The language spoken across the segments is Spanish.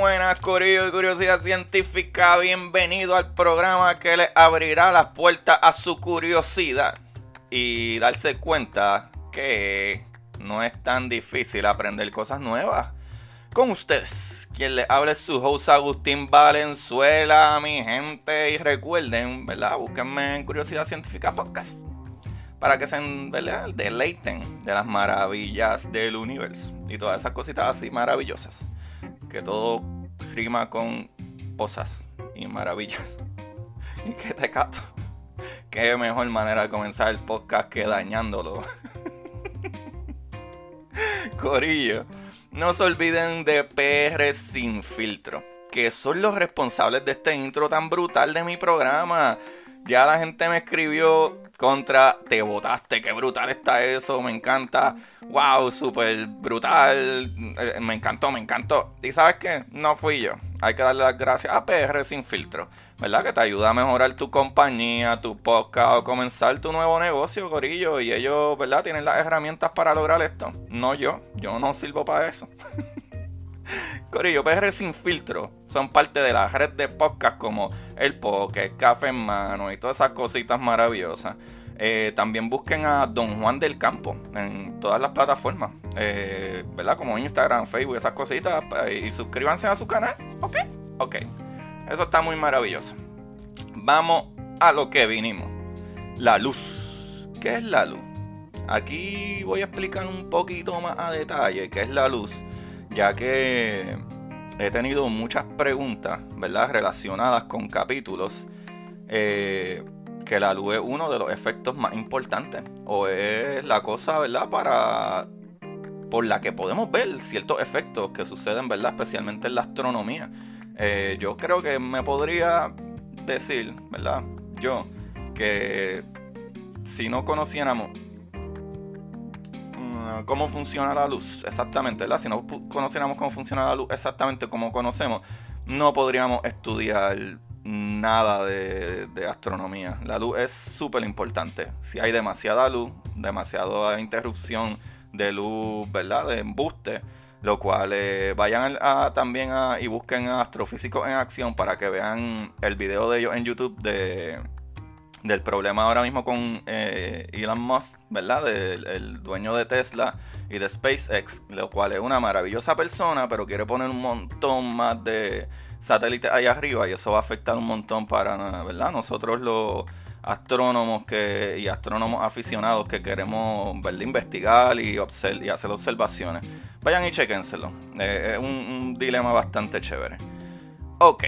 Buenas, Corillo y Curiosidad Científica. Bienvenido al programa que le abrirá las puertas a su curiosidad y darse cuenta que no es tan difícil aprender cosas nuevas. Con ustedes, quien le hable es su host Agustín Valenzuela, mi gente. Y recuerden, ¿verdad? Búsquenme en Curiosidad Científica Podcast para que se ¿verdad? deleiten de las maravillas del universo y todas esas cositas así maravillosas que todo rima con cosas y maravillas. Y que te cato. Qué mejor manera de comenzar el podcast que dañándolo. Corillo, no se olviden de PR Sin Filtro, que son los responsables de este intro tan brutal de mi programa. Ya la gente me escribió contra, te votaste, qué brutal está eso, me encanta. Wow, súper brutal. Eh, me encantó, me encantó. ¿Y sabes qué? No fui yo. Hay que darle las gracias a PR Sin Filtro, ¿verdad? Que te ayuda a mejorar tu compañía, tu podcast o comenzar tu nuevo negocio, Gorillo. Y ellos, ¿verdad? Tienen las herramientas para lograr esto. No yo, yo no sirvo para eso. Corillo, PR Sin Filtro son parte de la red de podcast como El Poke, Café en Mano y todas esas cositas maravillosas. Eh, también busquen a Don Juan del Campo en todas las plataformas, eh, ¿verdad? Como Instagram, Facebook, esas cositas. Eh, y suscríbanse a su canal, ¿ok? Ok. Eso está muy maravilloso. Vamos a lo que vinimos. La luz. ¿Qué es la luz? Aquí voy a explicar un poquito más a detalle qué es la luz, ya que he tenido muchas preguntas, ¿verdad? Relacionadas con capítulos. Eh, que la luz es uno de los efectos más importantes o es la cosa, ¿verdad? Para por la que podemos ver ciertos efectos que suceden, ¿verdad? Especialmente en la astronomía. Eh, yo creo que me podría decir, ¿verdad? Yo, que si no conociéramos cómo funciona la luz exactamente, ¿verdad? Si no conociéramos cómo funciona la luz exactamente como conocemos, no podríamos estudiar nada de, astronomía. La luz es súper importante. Si hay demasiada luz, demasiada interrupción de luz, ¿verdad? De embuste. Lo cual eh, vayan también a, y busquen a astrofísicos en acción para que vean el video de ellos en YouTube de, del problema ahora mismo con eh, Elon Musk, ¿verdad? el dueño de Tesla y de SpaceX, lo cual es una maravillosa persona, pero quiere poner un montón más de satélites ahí arriba y eso va a afectar un montón para, ¿verdad? Nosotros los astrónomos que, y astrónomos aficionados que queremos investigar y, y hacer observaciones. Vayan y chequénselo. Eh, es un, un, dilema bastante chévere. Ok,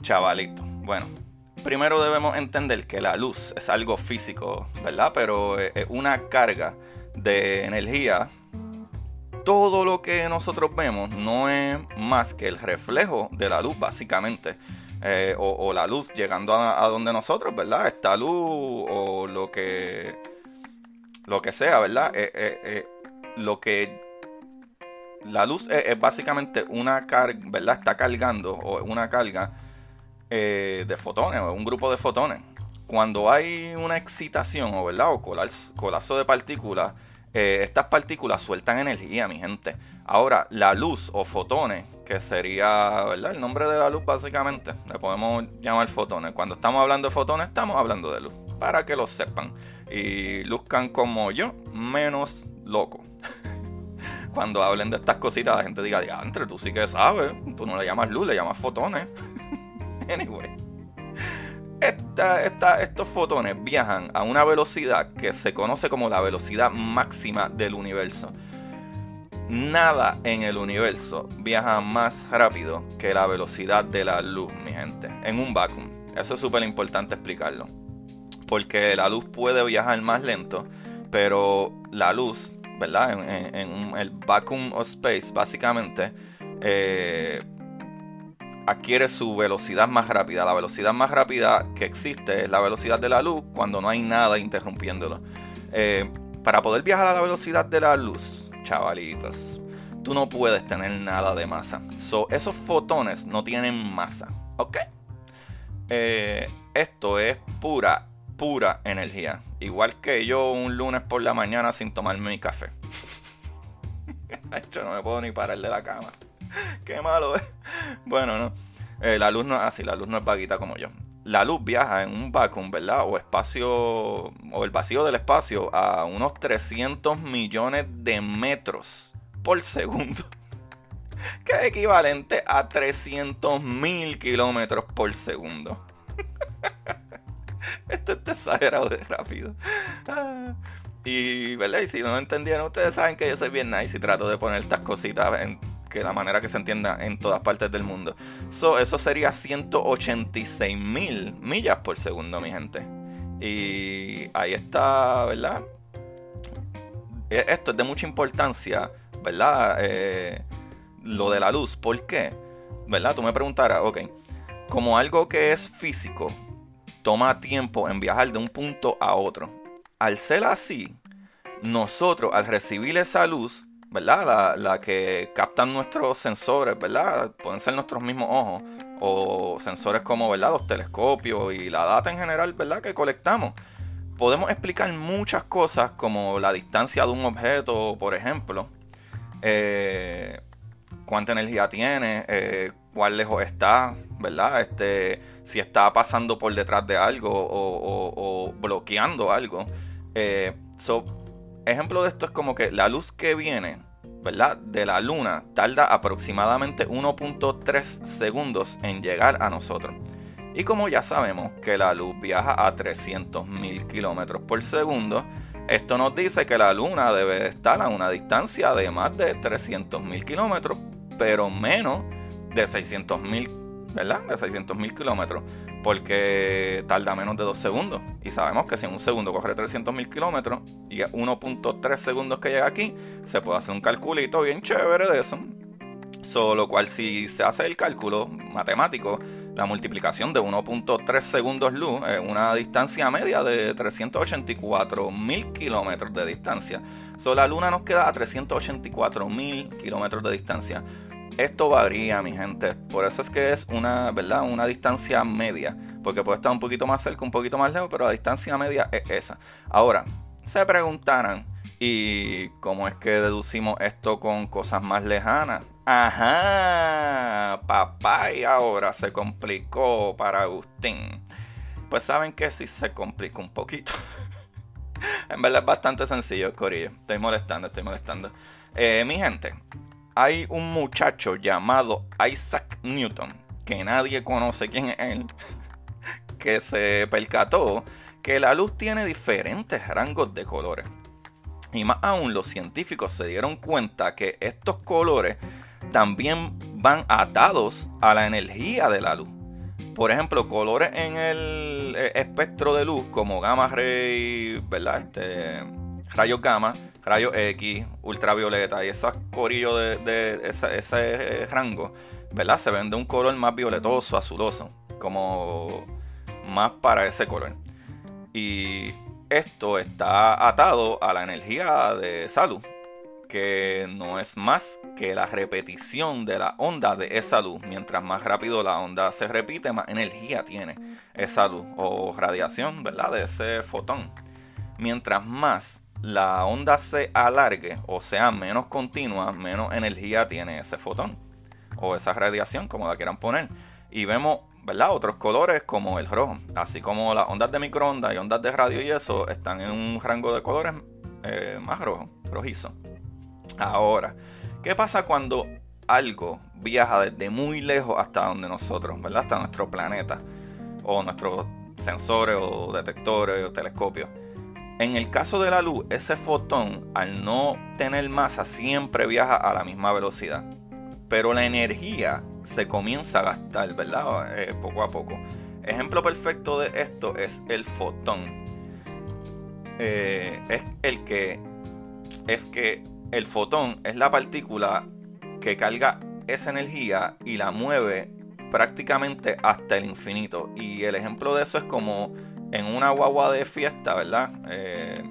chavalito. Bueno, primero debemos entender que la luz es algo físico, ¿verdad? Pero es una carga de energía todo lo que nosotros vemos no es más que el reflejo de la luz, básicamente. Eh, o, la luz llegando a, donde nosotros, ¿verdad? Esta luz o lo que lo que sea, ¿verdad? Eh, eh, lo que la luz es, básicamente una carga, ¿verdad? Está cargando o una carga de fotones o un grupo de fotones. Cuando hay una excitación o, ¿verdad? o colapso de partículas eh, estas partículas sueltan energía, mi gente. Ahora, la luz o fotones, que sería ¿verdad? el nombre de la luz básicamente, le podemos llamar fotones. Cuando estamos hablando de fotones, estamos hablando de luz, para que lo sepan. Y luzcan como yo, menos loco. Cuando hablen de estas cositas, la gente diga, entre tú sí que sabes, tú no le llamas luz, le llamas fotones. anyway. estos fotones viajan a una velocidad que se conoce como la velocidad máxima del universo. Nada en el universo viaja más rápido que la velocidad de la luz, mi gente, en un vacuum. Eso es súper importante explicarlo. Porque la luz puede viajar más lento, pero la luz, ¿verdad? En, el vacuum of space, básicamente, eh, adquiere su velocidad más rápida. La velocidad más rápida que existe es la velocidad de la luz cuando no hay nada interrumpiéndolo. Eh, para poder viajar a la velocidad de la luz, chavalitos, tú no puedes tener nada de masa. esos fotones no tienen masa, ¿ok? Eh, esto es pura, pura energía. Igual que yo un lunes por la mañana sin tomarme mi café. Yo no me puedo ni parar de la cama. Qué malo, ¿eh? Bueno, no. Eh, la luz no es así, la luz no es vaguita como yo. La luz viaja en un vacuum, ¿verdad? O espacio, o el vacío del espacio a unos 300 millones de metros por segundo. Que es equivalente a 300 mil kilómetros por segundo. Esto está exagerado de rápido. Ah. Y, ¿verdad? Y si no entendieron, ustedes saben que yo soy bien nice y trato de poner estas cositas en que la manera que se entienda en todas partes del mundo. So, eso sería 186 mil millas por segundo, mi gente. Y ahí está, ¿verdad? E, esto es de mucha importancia, ¿verdad? Eh, lo de la luz. ¿Por qué? ¿Verdad? Tú me preguntarás, ok. Como algo que es físico, toma tiempo en viajar de un punto a otro. Al ser así, nosotros al recibir esa luz, ¿verdad? La, que captan nuestros sensores, ¿verdad? Pueden ser nuestros mismos ojos o sensores como, ¿verdad? Los telescopios y la data en general, ¿verdad? Que colectamos. Podemos explicar muchas cosas como la distancia de un objeto, por ejemplo. Eh, cuánta energía tiene, eh, cuán lejos está, ¿verdad? Este, si está pasando por detrás de algo o, bloqueando algo. Eh, ejemplo de esto es como que la luz que viene, ¿verdad? De la luna tarda aproximadamente 1.3 segundos en llegar a nosotros. Y como ya sabemos que la luz viaja a 300.000 kilómetros por segundo, esto nos dice que la luna debe estar a una distancia de más de 300.000 kilómetros, pero menos de 600.000, ¿verdad? De 600.000 kilómetros porque tarda menos de 2 segundos. Y sabemos que si en un segundo corre 300.000 kilómetros y 1.3 segundos que llega aquí, se puede hacer un calculito bien chévere de eso. Solo cual si se hace el cálculo matemático, la multiplicación de 1.3 segundos luz es una distancia media de 384.000 kilómetros de distancia. Solo la luna nos queda a 384.000 kilómetros de distancia. Esto varía, mi gente. Por eso es que es una, ¿verdad? Una distancia media. Porque puede estar un poquito más cerca, un poquito más lejos, pero la distancia media es esa. Ahora, se preguntarán, ¿y cómo es que deducimos esto con cosas más lejanas? Ajá, papá, y ahora se complicó para Agustín. Pues saben que sí se complica un poquito. en verdad es bastante sencillo, Corillo. Estoy molestando, estoy molestando. Eh, mi gente, hay un muchacho llamado Isaac Newton, que nadie conoce quién es él, que se percató que la luz tiene diferentes rangos de colores. Y más aún los científicos se dieron cuenta que estos colores también van atados a la energía de la luz. Por ejemplo, colores en el eh, espectro de luz como gamma ray, ¿verdad? Este, rayos gamma, rayos X, ultravioleta y esos corillos de, ese, rango, ¿verdad? Se ven de un color más violetoso, azuloso, como más para ese color. Y esto está atado a la energía de salud, que no es más que la repetición de la onda de esa luz. Mientras más rápido la onda se repite, más energía tiene esa luz o radiación, ¿verdad? De ese fotón. Mientras más la onda se alargue o sea menos continua, menos energía tiene ese fotón o esa radiación, como la quieran poner. Y vemos, ¿verdad? Otros colores como el rojo, así como las ondas de microondas y ondas de radio y eso están en un rango de colores eh, más rojo, rojizo. Ahora, ¿qué pasa cuando algo viaja desde muy lejos hasta donde nosotros, ¿verdad? Hasta nuestro planeta, o nuestros sensores, o detectores, o telescopios. En el caso de la luz, ese fotón, al no tener masa, siempre viaja a la misma velocidad. Pero la energía se comienza a gastar, ¿verdad? Eh, poco a poco. Ejemplo perfecto de esto es el fotón. Eh, es el que es que el fotón es la partícula que carga esa energía y la mueve prácticamente hasta el infinito. Y el ejemplo de eso es como en una guagua de fiesta, ¿verdad? Eh,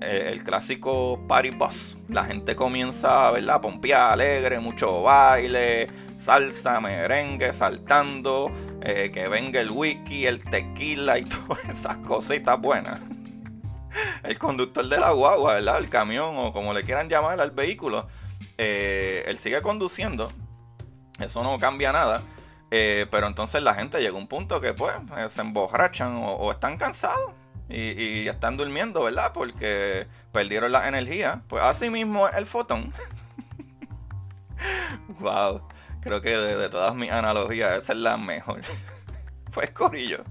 eh, el clásico party bus. La gente comienza, ¿verdad? A pompear, alegre, mucho baile, salsa, merengue, saltando, eh, que venga el whisky, el tequila y todas esas cositas buenas. El conductor de la guagua, ¿verdad? El camión o como le quieran llamar al vehículo, él sigue conduciendo. Eso no cambia nada. Pero entonces la gente llega a un punto que pues se emborrachan o están cansados y, están durmiendo, ¿verdad? Porque perdieron la energía. Pues así mismo el fotón. wow, creo que de, todas mis analogías esa es la mejor. pues corillo.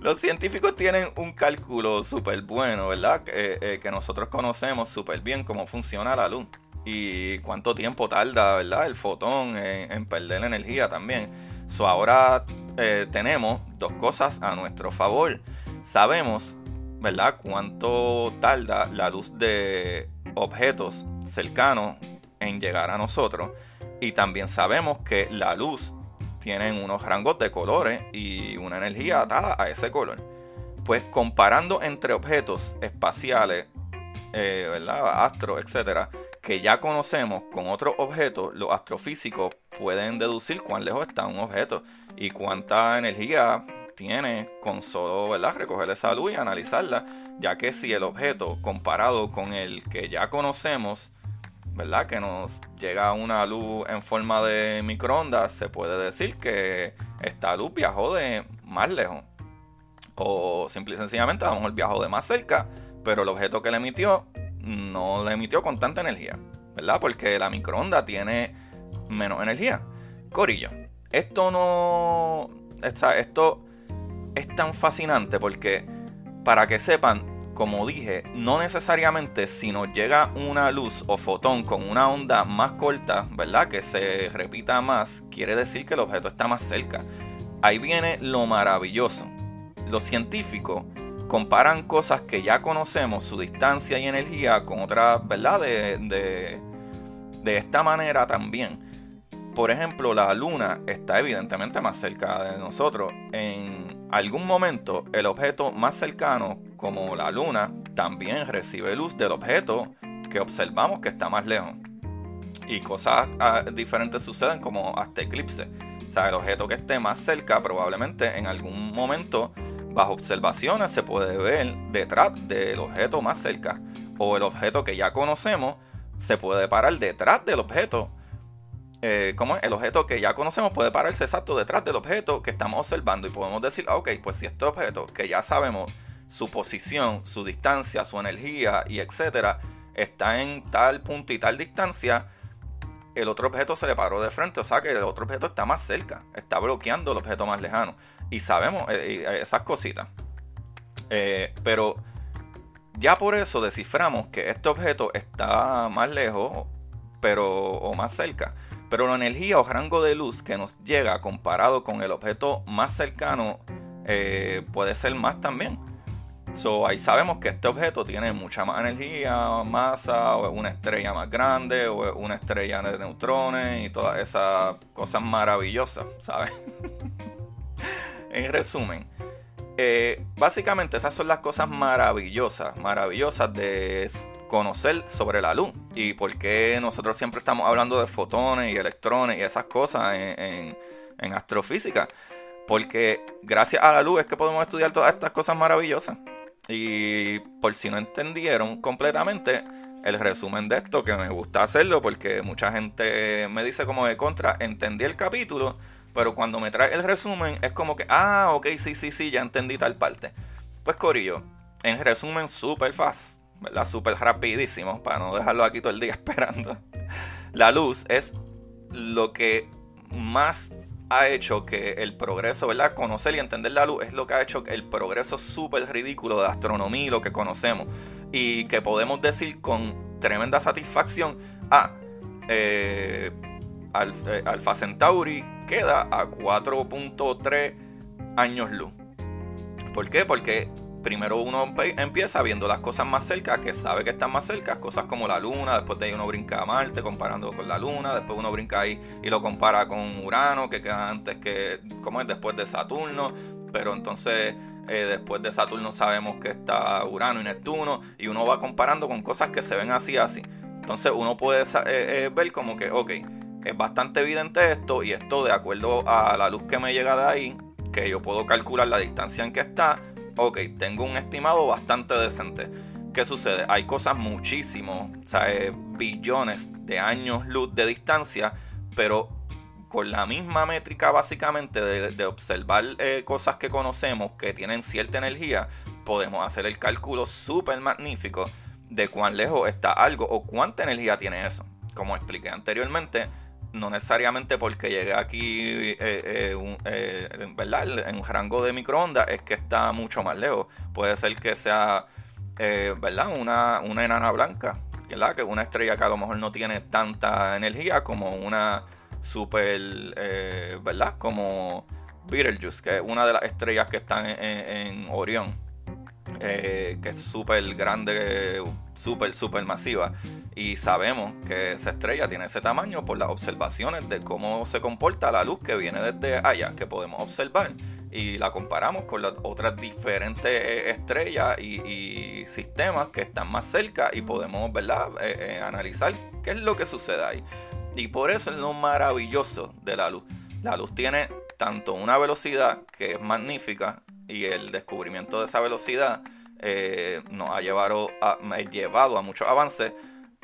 Los científicos tienen un cálculo súper bueno, ¿verdad? Eh, que nosotros conocemos súper bien cómo funciona la luz y cuánto tiempo tarda, ¿verdad? El fotón en, perder la energía también. Ahora eh, tenemos dos cosas a nuestro favor sabemos, ¿verdad?, cuánto tarda la luz de objetos cercanos en llegar a nosotros. Y también sabemos que la luz tiene unos rangos de colores y una energía atada a ese color. Pues comparando entre objetos espaciales, eh, ¿verdad? Astro, etcétera, que ya conocemos con otros objetos, los astrofísicos pueden deducir cuán lejos está un objeto y cuánta energía tiene con solo ¿verdad? recoger esa luz y analizarla, ya que si el objeto comparado con el que ya conocemos, ¿verdad? que nos llega una luz en forma de microondas, se puede decir que esta luz viajó de más lejos. O simple y sencillamente a lo mejor viajó de más cerca, pero el objeto que le emitió no le emitió con tanta energía, ¿verdad? Porque la microonda tiene menos energía. Corillo, esto no. Esto es tan fascinante porque, para que sepan, como dije, no necesariamente si nos llega una luz o fotón con una onda más corta, ¿verdad? Que se repita más, quiere decir que el objeto está más cerca. Ahí viene lo maravilloso. Los científicos comparan cosas que ya conocemos, su distancia y energía, con otras, ¿verdad? De, de, esta manera también. Por ejemplo, la luna está evidentemente más cerca de nosotros. En algún momento el objeto más cercano, como la luna, también recibe luz del objeto que observamos que está más lejos. Y cosas ah, diferentes suceden como hasta eclipse. O sea, el objeto que esté más cerca probablemente en algún momento bajo observaciones se puede ver detrás del objeto más cerca. O el objeto que ya conocemos se puede parar detrás del objeto eh, como el objeto que ya conocemos puede pararse exacto detrás del objeto que estamos observando y podemos decir, ah, ok, pues si este objeto que ya sabemos su posición, su distancia, su energía y etcétera está en tal punto y tal distancia, el otro objeto se le paró de frente, o sea que el otro objeto está más cerca, está bloqueando el objeto más lejano y sabemos eh, eh, esas cositas. pero ya por eso desciframos que este objeto está más lejos pero o más cerca pero la energía o rango de luz que nos llega comparado con el objeto más cercano eh, puede ser más también. So, ahí sabemos que este objeto tiene mucha más energía, masa, o es una estrella más grande, o es una estrella de neutrones y todas esas cosas maravillosas, ¿sabes? en resumen, eh, básicamente esas son las cosas maravillosas, maravillosas de conocer sobre la luz y por qué nosotros siempre estamos hablando de fotones y electrones y esas cosas en, astrofísica. Porque gracias a la luz es que podemos estudiar todas estas cosas maravillosas. Y por si no entendieron completamente, el resumen de esto, que me gusta hacerlo porque mucha gente me dice como de contra, entendí el capítulo, pero cuando me trae el resumen es como que, ah, ok, sí, sí, sí, ya entendí tal parte. Pues Corillo, en resumen súper fast, ¿verdad? Súper rapidísimo, para no dejarlo aquí todo el día esperando. La luz es lo que más ha hecho que el progreso, ¿verdad? Conocer y entender la luz es lo que ha hecho el progreso súper ridículo de astronomía y lo que conocemos. Y que podemos decir con tremenda satisfacción, ah, eh, eh, Alfa Centauri queda a 4.3 años luz. ¿Por qué? Porque primero uno empieza viendo las cosas más cerca, que sabe que están más cerca, cosas como la luna, después de ahí uno brinca a Marte comparando con la luna, después uno brinca ahí y lo compara con Urano, que queda antes que, como es después de Saturno, pero entonces eh, después de Saturno sabemos que está Urano y Neptuno, y uno va comparando con cosas que se ven así, así. Entonces uno puede eh, eh, ver como que, ok, es bastante evidente esto, y esto de acuerdo a la luz que me llega de ahí, que yo puedo calcular la distancia en que está, ok, tengo un estimado bastante decente. ¿Qué sucede? Hay cosas muchísimo, o sea, eh, billones de años luz de distancia, pero con la misma métrica básicamente de, observar eh, cosas que conocemos que tienen cierta energía, podemos hacer el cálculo súper magnífico de cuán lejos está algo o cuánta energía tiene eso. Como expliqué anteriormente, no necesariamente porque llegue aquí eh, eh, eh, ¿verdad? en un rango de microondas es que está mucho más lejos. Puede ser que sea ¿verdad? Una, una enana blanca, ¿verdad? que una estrella que a lo mejor no tiene tanta energía como una super, ¿verdad? como Betelgeuse, que es una de las estrellas que están en Orión. Que es súper grande, súper, súper masiva y sabemos que esa estrella tiene ese tamaño por las observaciones de cómo se comporta la luz que viene desde allá, que podemos observar. Y la comparamos con las otras diferentes eh, estrellas y, sistemas que están más cerca y podemos ¿verdad? Eh, eh, analizar qué es lo que sucede ahí. Y por eso es lo maravilloso de la luz. La luz tiene tanto una velocidad que es magnífica y el descubrimiento de esa velocidad nos ha llevado a, llevado a muchos avances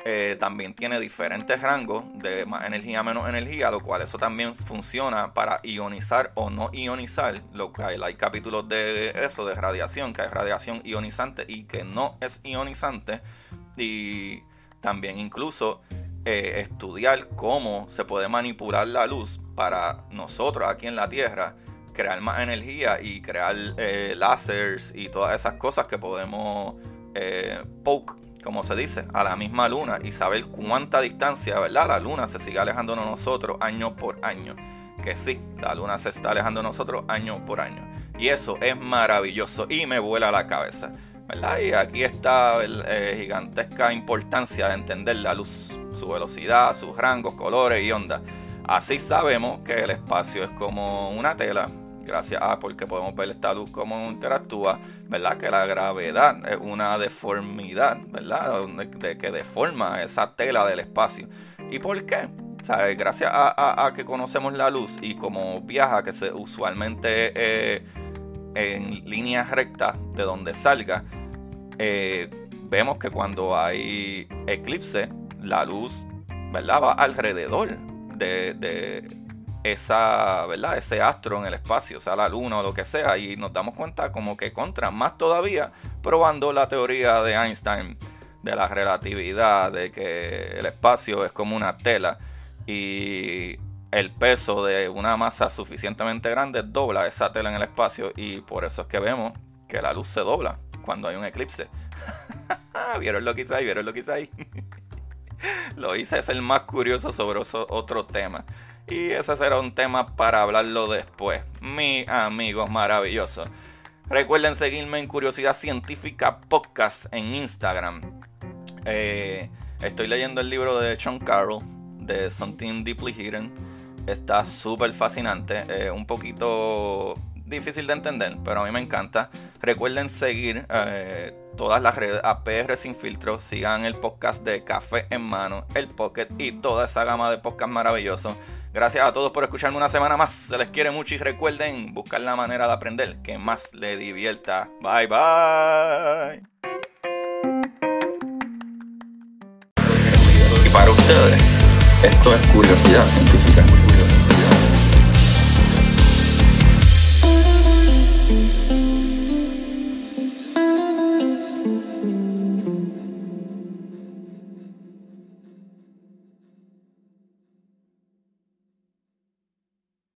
eh, también tiene diferentes rangos de más energía, menos energía, lo cual eso también funciona para ionizar o no ionizar. Lo que hay, capítulos de eso, de radiación, que hay radiación ionizante y que no es ionizante. Y también incluso eh, estudiar cómo se puede manipular la luz para nosotros aquí en la Tierra crear más energía y crear eh, láseres y todas esas cosas que podemos poke como se dice, a la misma luna y saber cuánta distancia, ¿verdad? La luna se sigue alejando de nosotros año por año. Que sí, la luna se está alejando de nosotros año por año. Y eso es maravilloso y me vuela la cabeza. ¿verdad? Y aquí está eh, gigantesca importancia de entender la luz, su velocidad, sus rangos, colores y ondas. Así sabemos que el espacio es como una tela gracias a porque podemos ver esta luz cómo interactúa, ¿verdad? Que la gravedad es una deformidad, ¿verdad? De, que deforma esa tela del espacio. ¿Y por qué? ¿Sabes? Gracias a, que conocemos la luz y como viaja, que se usualmente eh, en línea recta de donde salga, eh, vemos que cuando hay eclipse, la luz, ¿verdad? Va alrededor de, esa, ¿verdad? ese astro en el espacio, sea la luna o lo que sea, y nos damos cuenta como que contra más todavía probando la teoría de Einstein de la relatividad, de que el espacio es como una tela y el peso de una masa suficientemente grande dobla esa tela en el espacio y por eso es que vemos que la luz se dobla cuando hay un eclipse. ¿Vieron lo que hice ahí? ¿Vieron lo que hice ahí? lo hice es el más curioso sobre otro tema. Y ese será un tema para hablarlo después. Mis amigos maravillosos. Recuerden seguirme en Curiosidad Científica Podcast en Instagram. Eh, estoy leyendo el libro de Sean Carroll, de Something Deeply Hidden. Está súper fascinante. un poquito difícil de entender, pero a mí me encanta. Recuerden seguir eh, todas las redes APR sin filtro. Sigan el podcast de Café en Mano, el Pocket y toda esa gama de podcast maravillosos. Gracias a todos por escucharme una semana más. Se les quiere mucho y recuerden buscar la manera de aprender que más le divierta. Bye bye. Y para ustedes, esto es curiosidad científica.